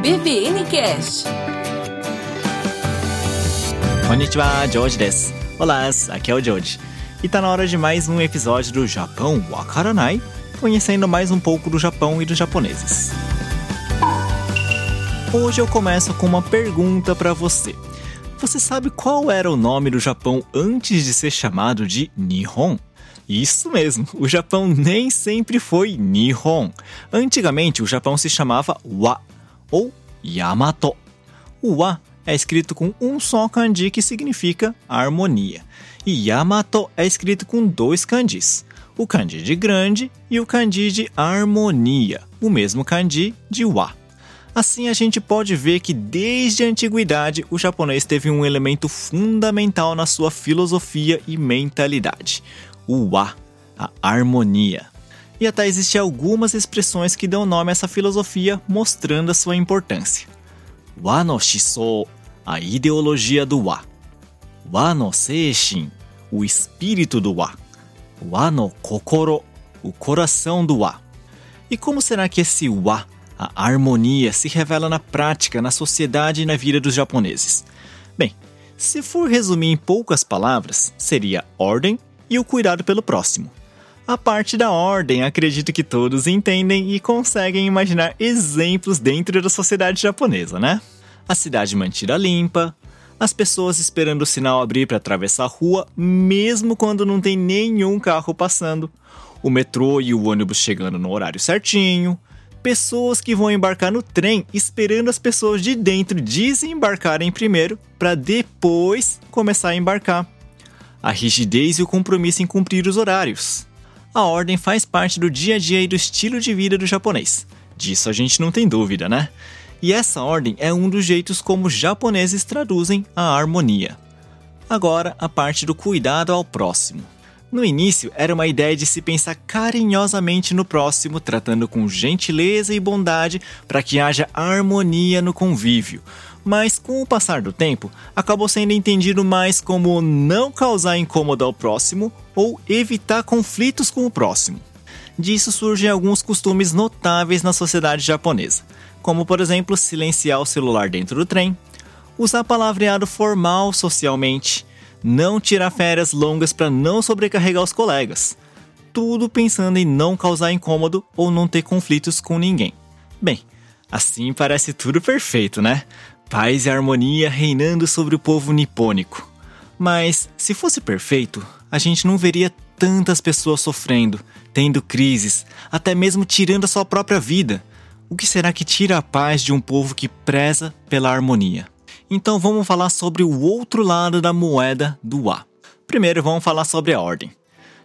BVN Cast. Konnichiwa, George desu. Olá, aqui é o George. E tá na hora de mais um episódio do Japão Wakaranai, conhecendo mais um pouco do Japão e dos japoneses. Hoje eu começo com uma pergunta para você. Você sabe qual era o nome do Japão antes de ser chamado de Nihon? Isso mesmo, o Japão nem sempre foi Nihon. Antigamente, o Japão se chamava Wa ou Yamato. O Wa é escrito com um só kanji que significa harmonia. E Yamato é escrito com dois kanjis, o kanji de grande e o kanji de harmonia, o mesmo kanji de Wa. Assim, a gente pode ver que desde a antiguidade o japonês teve um elemento fundamental na sua filosofia e mentalidade: o wa, a harmonia. E até existem algumas expressões que dão nome a essa filosofia, mostrando a sua importância. Wa no shisou, a ideologia do wa. Wa no seishin, o espírito do wa. Wa no kokoro, o coração do wa. E como será que esse wa a harmonia se revela na prática, na sociedade e na vida dos japoneses. Bem, se for resumir em poucas palavras, seria ordem e o cuidado pelo próximo. A parte da ordem, acredito que todos entendem e conseguem imaginar exemplos dentro da sociedade japonesa, né? A cidade mantida limpa, as pessoas esperando o sinal abrir para atravessar a rua, mesmo quando não tem nenhum carro passando, o metrô e o ônibus chegando no horário certinho, pessoas que vão embarcar no trem esperando as pessoas de dentro desembarcarem primeiro para depois começar a embarcar. A rigidez e o compromisso em cumprir os horários. A ordem faz parte do dia a dia e do estilo de vida do japonês. Disso a gente não tem dúvida, né? E essa ordem é um dos jeitos como os japoneses traduzem a harmonia. Agora, a parte do cuidado ao próximo. No início, era uma ideia de se pensar carinhosamente no próximo, tratando com gentileza e bondade para que haja harmonia no convívio. Mas com o passar do tempo, acabou sendo entendido mais como não causar incômodo ao próximo ou evitar conflitos com o próximo. Disso surgem alguns costumes notáveis na sociedade japonesa, como por exemplo silenciar o celular dentro do trem, usar palavreado formal socialmente, não tirar férias longas para não sobrecarregar os colegas. Tudo pensando em não causar incômodo ou não ter conflitos com ninguém. Bem, assim parece tudo perfeito, né? Paz e harmonia reinando sobre o povo nipônico. Mas, se fosse perfeito, a gente não veria tantas pessoas sofrendo, tendo crises, até mesmo tirando a sua própria vida. O que será que tira a paz de um povo que preza pela harmonia? Então vamos falar sobre o outro lado da moeda do A. Primeiro vamos falar sobre a ordem.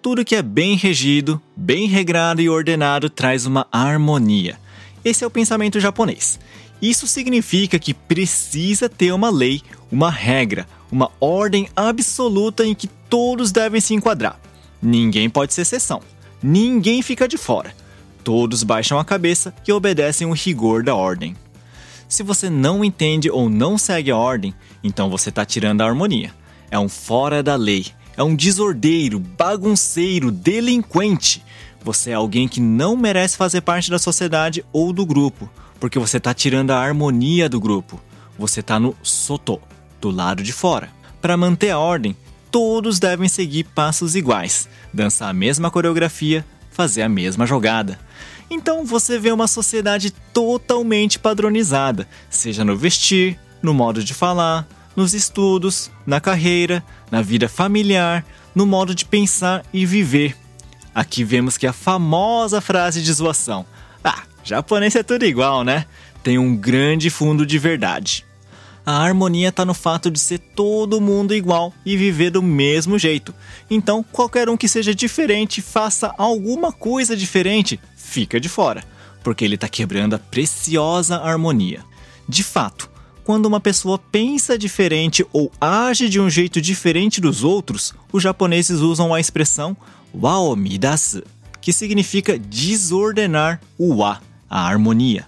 Tudo que é bem regido, bem regrado e ordenado traz uma harmonia. Esse é o pensamento japonês. Isso significa que precisa ter uma lei, uma regra, uma ordem absoluta em que todos devem se enquadrar. Ninguém pode ser exceção. Ninguém fica de fora. Todos baixam a cabeça e obedecem o rigor da ordem. Se você não entende ou não segue a ordem, então você está tirando a harmonia. É um fora da lei, é um desordeiro, bagunceiro, delinquente. Você é alguém que não merece fazer parte da sociedade ou do grupo, porque você está tirando a harmonia do grupo. Você está no soto, do lado de fora. Para manter a ordem, todos devem seguir passos iguais, dançar a mesma coreografia, fazer a mesma jogada. Então você vê uma sociedade totalmente padronizada, seja no vestir, no modo de falar, nos estudos, na carreira, na vida familiar, no modo de pensar e viver. Aqui vemos que a famosa frase de zoação: Ah, japonês é tudo igual, né? Tem um grande fundo de verdade. A harmonia está no fato de ser todo mundo igual e viver do mesmo jeito. Então, qualquer um que seja diferente, faça alguma coisa diferente, fica de fora, porque ele está quebrando a preciosa harmonia. De fato, quando uma pessoa pensa diferente ou age de um jeito diferente dos outros, os japoneses usam a expressão waomidasu, que significa desordenar o wa, a harmonia.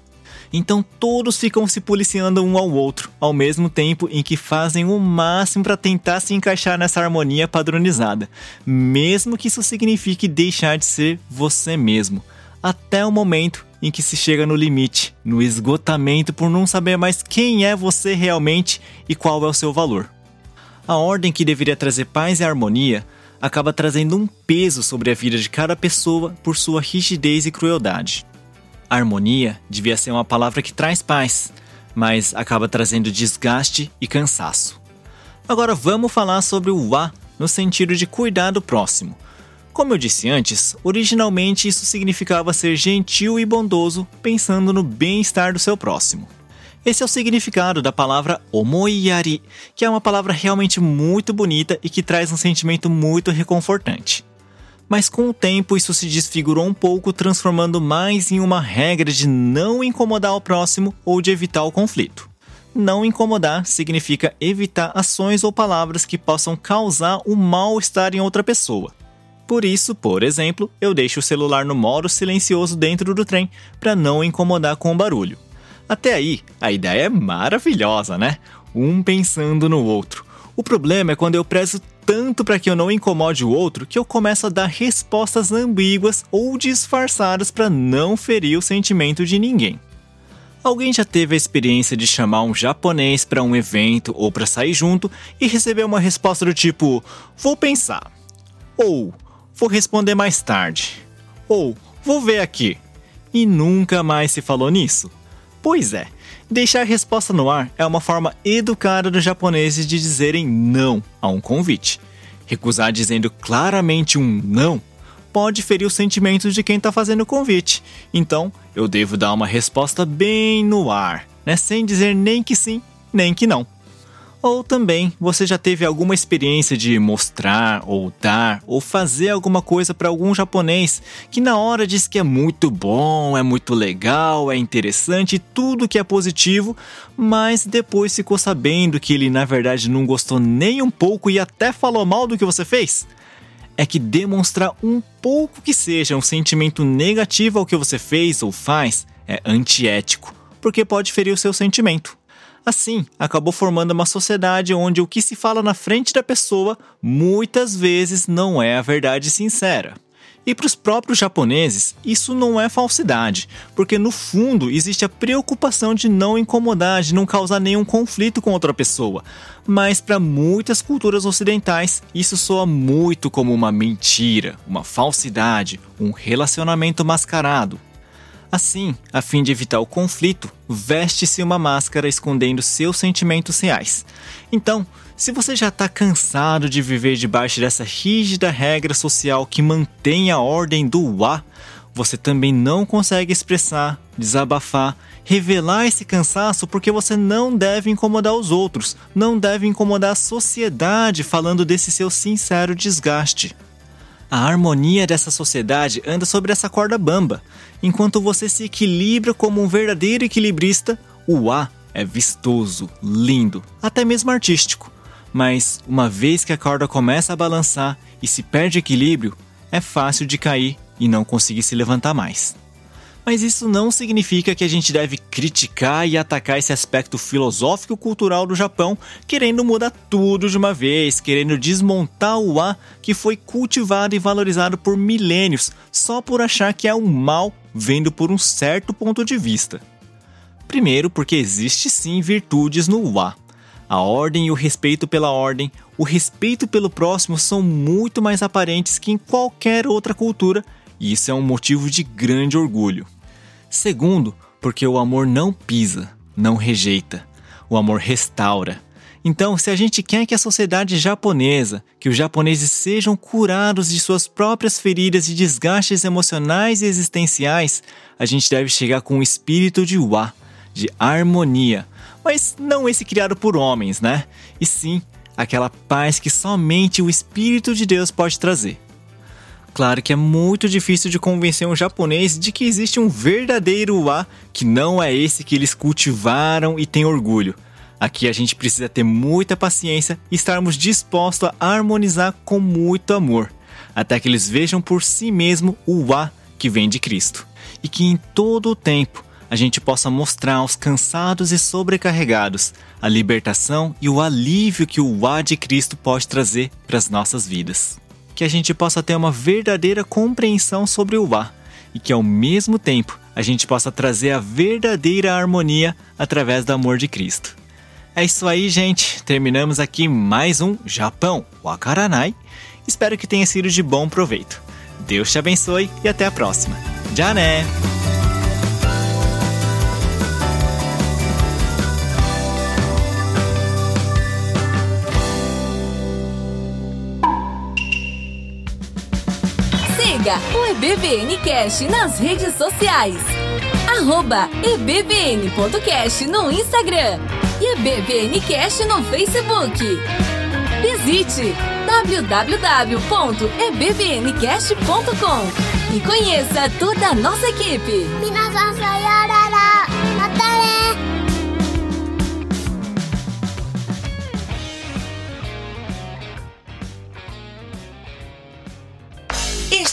Então todos ficam se policiando um ao outro, ao mesmo tempo em que fazem o máximo para tentar se encaixar nessa harmonia padronizada, mesmo que isso signifique deixar de ser você mesmo, até o momento em que se chega no limite, no esgotamento por não saber mais quem é você realmente e qual é o seu valor. A ordem que deveria trazer paz e harmonia acaba trazendo um peso sobre a vida de cada pessoa por sua rigidez e crueldade. Harmonia devia ser uma palavra que traz paz, mas acaba trazendo desgaste e cansaço. Agora vamos falar sobre o wa no sentido de cuidar do próximo. Como eu disse antes, originalmente isso significava ser gentil e bondoso, pensando no bem-estar do seu próximo. Esse é o significado da palavra omoiyari, que é uma palavra realmente muito bonita e que traz um sentimento muito reconfortante. Mas com o tempo isso se desfigurou um pouco, transformando mais em uma regra de não incomodar o próximo ou de evitar o conflito. Não incomodar significa evitar ações ou palavras que possam causar um mal-estar em outra pessoa. Por isso, por exemplo, eu deixo o celular no modo silencioso dentro do trem para não incomodar com o barulho. Até aí, a ideia é maravilhosa, né? Um pensando no outro. O problema é quando eu prezo tanto para que eu não incomode o outro que eu começo a dar respostas ambíguas ou disfarçadas para não ferir o sentimento de ninguém. Alguém já teve a experiência de chamar um japonês para um evento ou para sair junto e receber uma resposta do tipo: "Vou pensar" ou "Vou responder mais tarde" ou "Vou ver aqui" e nunca mais se falou nisso? Pois é, deixar a resposta no ar é uma forma educada dos japoneses de dizerem não a um convite. Recusar dizendo claramente um não pode ferir os sentimentos de quem está fazendo o convite. Então, eu devo dar uma resposta bem no ar, né? sem dizer nem que sim, nem que não. Ou também você já teve alguma experiência de mostrar, ou dar, ou fazer alguma coisa para algum japonês que na hora diz que é muito bom, é muito legal, é interessante, tudo que é positivo, mas depois ficou sabendo que ele na verdade não gostou nem um pouco e até falou mal do que você fez? é que demonstrar um pouco que seja um sentimento negativo ao que você fez ou faz é antiético, porque pode ferir o seu sentimento. Assim, acabou formando uma sociedade onde o que se fala na frente da pessoa muitas vezes não é a verdade sincera. E para os próprios japoneses, isso não é falsidade, porque no fundo existe a preocupação de não incomodar, de não causar nenhum conflito com outra pessoa. Mas para muitas culturas ocidentais, isso soa muito como uma mentira, uma falsidade, um relacionamento mascarado. Assim, a fim de evitar o conflito, veste-se uma máscara escondendo seus sentimentos reais. Então, se você já está cansado de viver debaixo dessa rígida regra social que mantém a ordem do Wa, você também não consegue expressar, desabafar, revelar esse cansaço porque você não deve incomodar os outros, não deve incomodar a sociedade falando desse seu sincero desgaste. A harmonia dessa sociedade anda sobre essa corda bamba. Enquanto você se equilibra como um verdadeiro equilibrista, o A é vistoso, lindo, até mesmo artístico mas uma vez que a corda começa a balançar e se perde equilíbrio, é fácil de cair e não conseguir se levantar mais. Mas isso não significa que a gente deve criticar e atacar esse aspecto filosófico cultural do Japão, querendo mudar tudo de uma vez, querendo desmontar o A que foi cultivado e valorizado por milênios, só por achar que é um mal vendo por um certo ponto de vista. Primeiro, porque existe sim virtudes no A. A ordem e o respeito pela ordem, o respeito pelo próximo são muito mais aparentes que em qualquer outra cultura, e isso é um motivo de grande orgulho. Segundo, porque o amor não pisa, não rejeita. O amor restaura. Então, se a gente quer que a sociedade japonesa, que os japoneses sejam curados de suas próprias feridas e desgastes emocionais e existenciais, a gente deve chegar com o espírito de wa, de harmonia, mas não esse criado por homens, né? E sim aquela paz que somente o Espírito de Deus pode trazer. Claro que é muito difícil de convencer um japonês de que existe um verdadeiro Wa que não é esse que eles cultivaram e têm orgulho. Aqui a gente precisa ter muita paciência e estarmos dispostos a harmonizar com muito amor, até que eles vejam por si mesmo o Wa que vem de Cristo. E que em todo o tempo a gente possa mostrar aos cansados e sobrecarregados a libertação e o alívio que o A de Cristo pode trazer para as nossas vidas. Que a gente possa ter uma verdadeira compreensão sobre o A e que ao mesmo tempo a gente possa trazer a verdadeira harmonia através do amor de Cristo. É isso aí, gente. Terminamos aqui mais um Japão Wakaranai. Espero que tenha sido de bom proveito. Deus te abençoe e até a próxima. Já né! Siga o EBVN Cash nas redes sociais. Arroba ebbn.cast no Instagram e EBVN Cash no Facebook. Visite www.ebbncast.com e conheça toda a nossa equipe.